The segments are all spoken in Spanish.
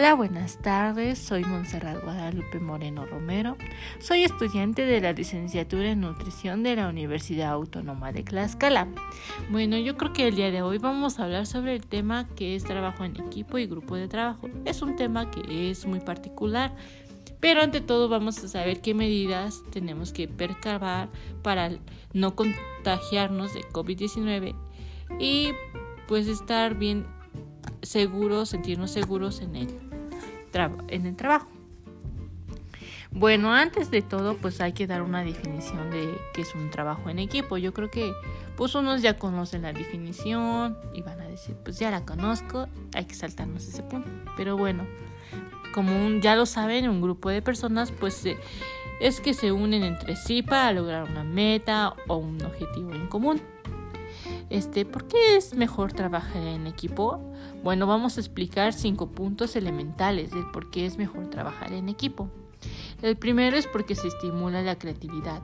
Hola, buenas tardes. Soy Montserrat Guadalupe Moreno Romero. Soy estudiante de la licenciatura en nutrición de la Universidad Autónoma de Tlaxcala. Bueno, yo creo que el día de hoy vamos a hablar sobre el tema que es trabajo en equipo y grupo de trabajo. Es un tema que es muy particular, pero ante todo vamos a saber qué medidas tenemos que percavar para no contagiarnos de COVID-19 y pues estar bien seguros, sentirnos seguros en el, en el trabajo. Bueno, antes de todo, pues hay que dar una definición de qué es un trabajo en equipo. Yo creo que pues unos ya conocen la definición y van a decir, pues ya la conozco, hay que saltarnos ese punto. Pero bueno, como ya lo saben, un grupo de personas, pues es que se unen entre sí para lograr una meta o un objetivo en común. Este, ¿por qué es mejor trabajar en equipo? Bueno, vamos a explicar cinco puntos elementales del por qué es mejor trabajar en equipo. El primero es porque se estimula la creatividad.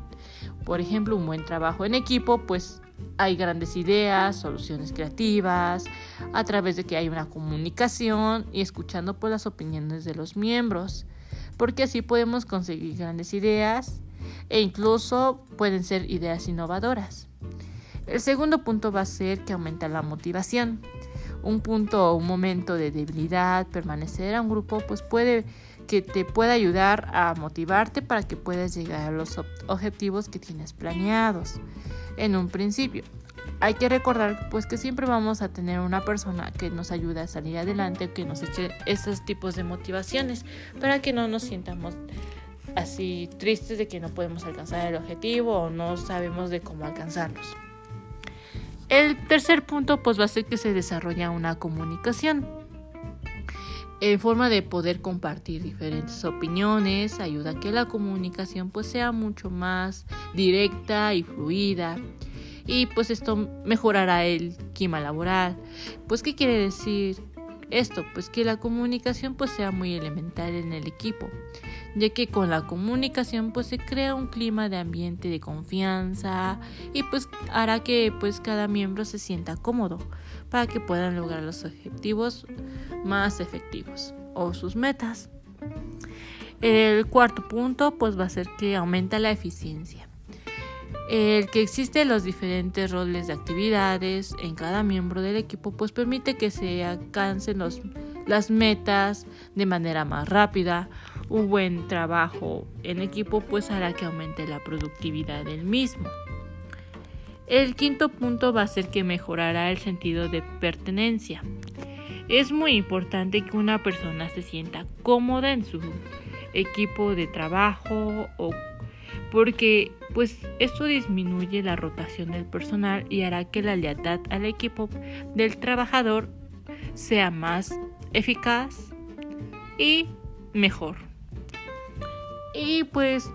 Por ejemplo, un buen trabajo en equipo, pues hay grandes ideas, soluciones creativas, a través de que hay una comunicación y escuchando por las opiniones de los miembros, porque así podemos conseguir grandes ideas e incluso pueden ser ideas innovadoras. El segundo punto va a ser que aumenta la motivación. Un punto o un momento de debilidad, permanecer a un grupo, pues puede que te pueda ayudar a motivarte para que puedas llegar a los objetivos que tienes planeados en un principio. Hay que recordar pues que siempre vamos a tener una persona que nos ayude a salir adelante, que nos eche esos tipos de motivaciones para que no nos sientamos así tristes de que no podemos alcanzar el objetivo o no sabemos de cómo alcanzarlos. El tercer punto pues va a ser que se desarrolla una comunicación en forma de poder compartir diferentes opiniones, ayuda a que la comunicación pues sea mucho más directa y fluida y pues esto mejorará el clima laboral. Pues ¿qué quiere decir esto? Pues que la comunicación pues sea muy elemental en el equipo ya que con la comunicación pues se crea un clima de ambiente de confianza y pues hará que pues cada miembro se sienta cómodo para que puedan lograr los objetivos más efectivos o sus metas. El cuarto punto pues va a ser que aumenta la eficiencia. El que existen los diferentes roles de actividades en cada miembro del equipo pues permite que se alcancen los, las metas de manera más rápida un buen trabajo en equipo pues hará que aumente la productividad del mismo. El quinto punto va a ser que mejorará el sentido de pertenencia. Es muy importante que una persona se sienta cómoda en su equipo de trabajo porque pues esto disminuye la rotación del personal y hará que la lealtad al equipo del trabajador sea más eficaz y mejor. Y pues,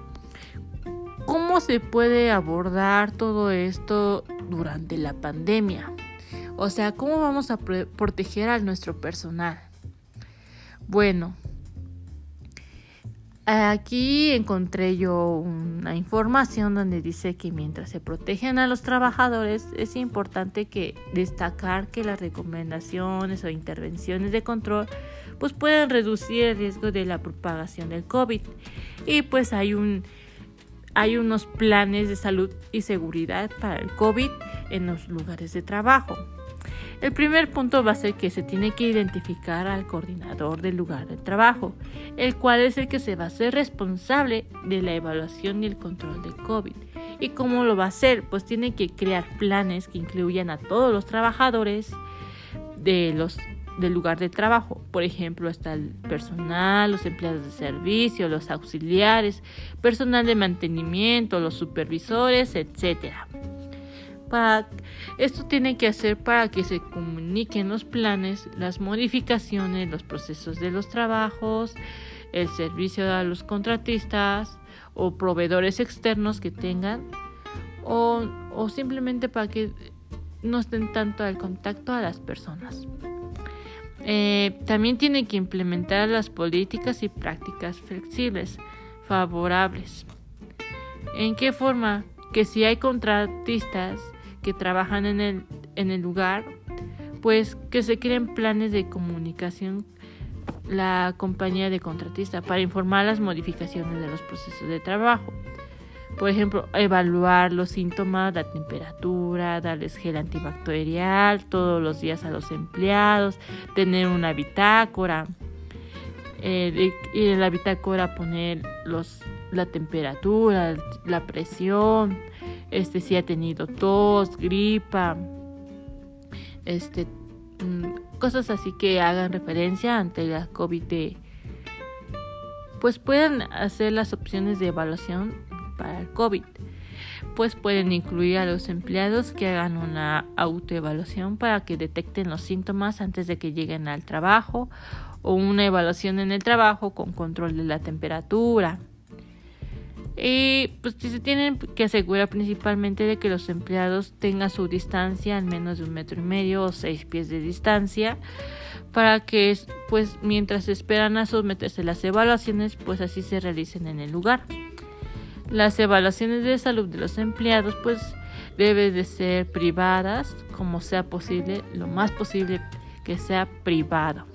¿cómo se puede abordar todo esto durante la pandemia? O sea, ¿cómo vamos a proteger a nuestro personal? Bueno, aquí encontré yo una información donde dice que mientras se protegen a los trabajadores es importante que destacar que las recomendaciones o intervenciones de control pues pueden reducir el riesgo de la propagación del COVID. Y pues hay un hay unos planes de salud y seguridad para el COVID en los lugares de trabajo. El primer punto va a ser que se tiene que identificar al coordinador del lugar de trabajo, el cual es el que se va a ser responsable de la evaluación y el control del COVID. ¿Y cómo lo va a hacer? Pues tiene que crear planes que incluyan a todos los trabajadores de los del lugar de trabajo. Por ejemplo, está el personal, los empleados de servicio, los auxiliares, personal de mantenimiento, los supervisores, etc. Para, esto tiene que hacer para que se comuniquen los planes, las modificaciones, los procesos de los trabajos, el servicio a los contratistas o proveedores externos que tengan o, o simplemente para que no estén tanto al contacto a las personas. Eh, también tiene que implementar las políticas y prácticas flexibles, favorables. ¿En qué forma? Que si hay contratistas que trabajan en el, lugar, pues que se creen planes de comunicación la compañía de contratista para informar las modificaciones de los procesos de trabajo. Por ejemplo, evaluar los síntomas, la temperatura, darles gel antibacterial todos los días a los empleados, tener una bitácora. Eh, y en la bitácora poner los, la temperatura, la presión, este si ha tenido tos, gripa, este mm, cosas así que hagan referencia ante la COVID. Pues pueden hacer las opciones de evaluación para el COVID. Pues pueden incluir a los empleados que hagan una autoevaluación para que detecten los síntomas antes de que lleguen al trabajo o una evaluación en el trabajo con control de la temperatura. Y pues se tienen que asegurar principalmente de que los empleados tengan su distancia al menos de un metro y medio o seis pies de distancia para que pues mientras esperan a someterse las evaluaciones pues así se realicen en el lugar. Las evaluaciones de salud de los empleados pues deben de ser privadas como sea posible, lo más posible que sea privado,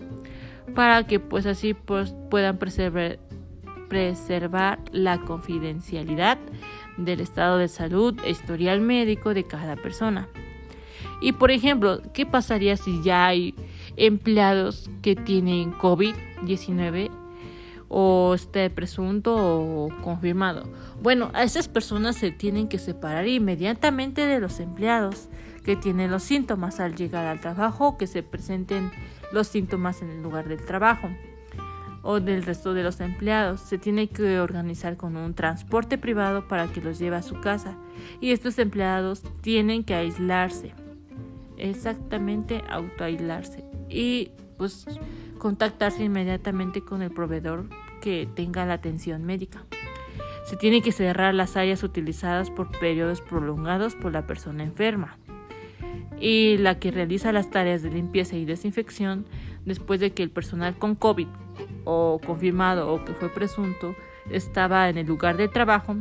para que pues así pues, puedan preservar, preservar la confidencialidad del estado de salud e historial médico de cada persona. Y por ejemplo, ¿qué pasaría si ya hay empleados que tienen COVID-19 o esté presunto o confirmado. Bueno, a esas personas se tienen que separar inmediatamente de los empleados que tienen los síntomas al llegar al trabajo que se presenten los síntomas en el lugar del trabajo o del resto de los empleados. Se tiene que organizar con un transporte privado para que los lleve a su casa y estos empleados tienen que aislarse. Exactamente autoaislarse y pues contactarse inmediatamente con el proveedor que tenga la atención médica. Se tiene que cerrar las áreas utilizadas por periodos prolongados por la persona enferma y la que realiza las tareas de limpieza y desinfección después de que el personal con COVID o confirmado o que fue presunto estaba en el lugar de trabajo,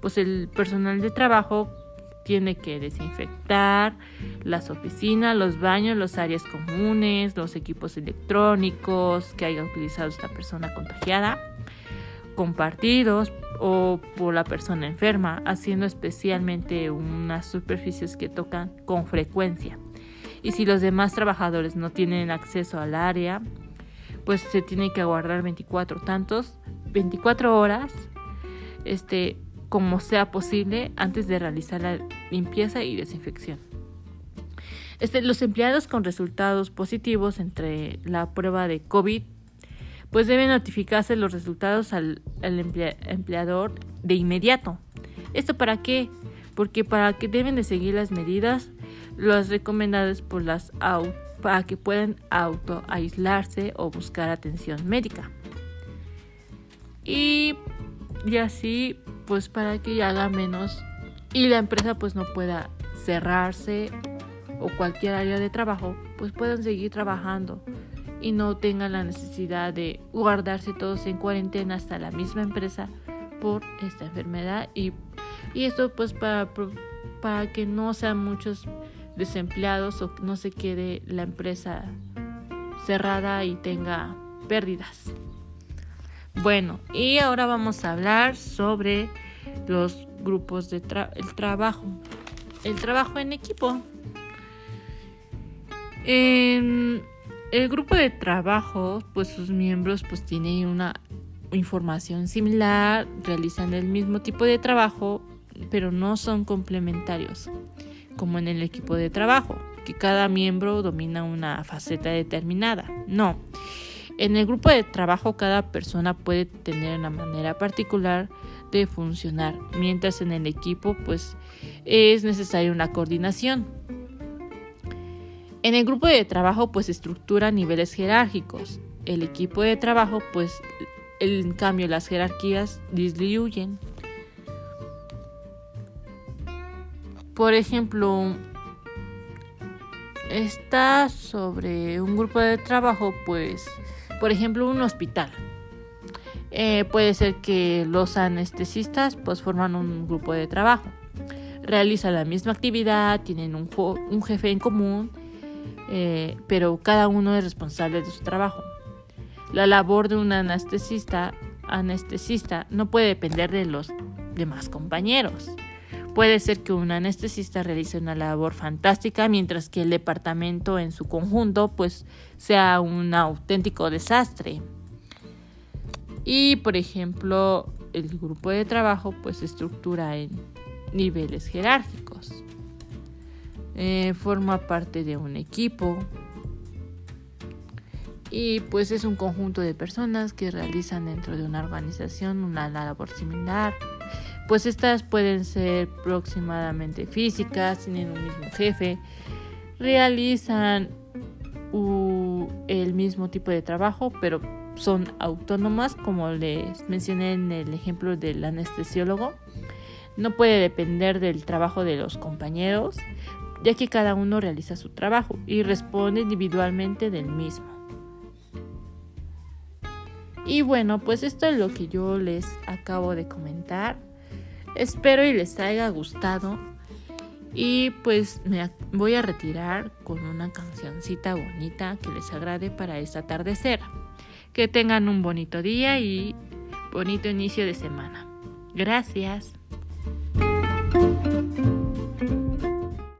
pues el personal de trabajo tiene que desinfectar las oficinas, los baños, las áreas comunes, los equipos electrónicos que haya utilizado esta persona contagiada, compartidos o por la persona enferma, haciendo especialmente unas superficies que tocan con frecuencia. Y si los demás trabajadores no tienen acceso al área, pues se tiene que aguardar 24 tantos, 24 horas, este, como sea posible antes de realizar la limpieza y desinfección. Este, los empleados con resultados positivos entre la prueba de COVID pues deben notificarse los resultados al, empleador de inmediato. ¿Esto para qué? Porque para que deben de seguir las medidas las recomendadas por las para que puedan auto aislarse o buscar atención médica. Y, y así pues para que haga menos y la empresa pues no pueda cerrarse o cualquier área de trabajo pues puedan seguir trabajando y no tengan la necesidad de guardarse todos en cuarentena hasta la misma empresa por esta enfermedad y, y esto pues para, para que no sean muchos desempleados o no se quede la empresa cerrada y tenga pérdidas. Bueno, y ahora vamos a hablar sobre los grupos de el trabajo. El trabajo en equipo. En el grupo de trabajo, pues sus miembros pues tienen una información similar, realizan el mismo tipo de trabajo, pero no son complementarios, como en el equipo de trabajo, que cada miembro domina una faceta determinada. No. En el grupo de trabajo cada persona puede tener una manera particular de funcionar, mientras en el equipo pues es necesaria una coordinación. En el grupo de trabajo pues estructura niveles jerárquicos. El equipo de trabajo pues en cambio las jerarquías disminuyen. Por ejemplo, está sobre un grupo de trabajo pues por ejemplo un hospital eh, puede ser que los anestesistas pues forman un grupo de trabajo, realizan la misma actividad, tienen un, jefe en común, eh, pero cada uno es responsable de su trabajo. La labor de un anestesista, anestesista no puede depender de los demás compañeros. Puede ser que un anestesista realice una labor fantástica mientras que el departamento en su conjunto pues sea un auténtico desastre. Y por ejemplo, el grupo de trabajo pues se estructura en niveles jerárquicos. Eh, forma parte de un equipo y pues es un conjunto de personas que realizan dentro de una organización una labor similar pues estas pueden ser aproximadamente físicas, tienen un mismo jefe, realizan el mismo tipo de trabajo, pero son autónomas, como les mencioné en el ejemplo del anestesiólogo. No puede depender del trabajo de los compañeros, ya que cada uno realiza su trabajo y responde individualmente del mismo. Y bueno, pues esto es lo que yo les acabo de comentar. Espero y les haya gustado. Y pues me voy a retirar con una cancioncita bonita que les agrade para este atardecer. Que tengan un bonito día y bonito inicio de semana. Gracias.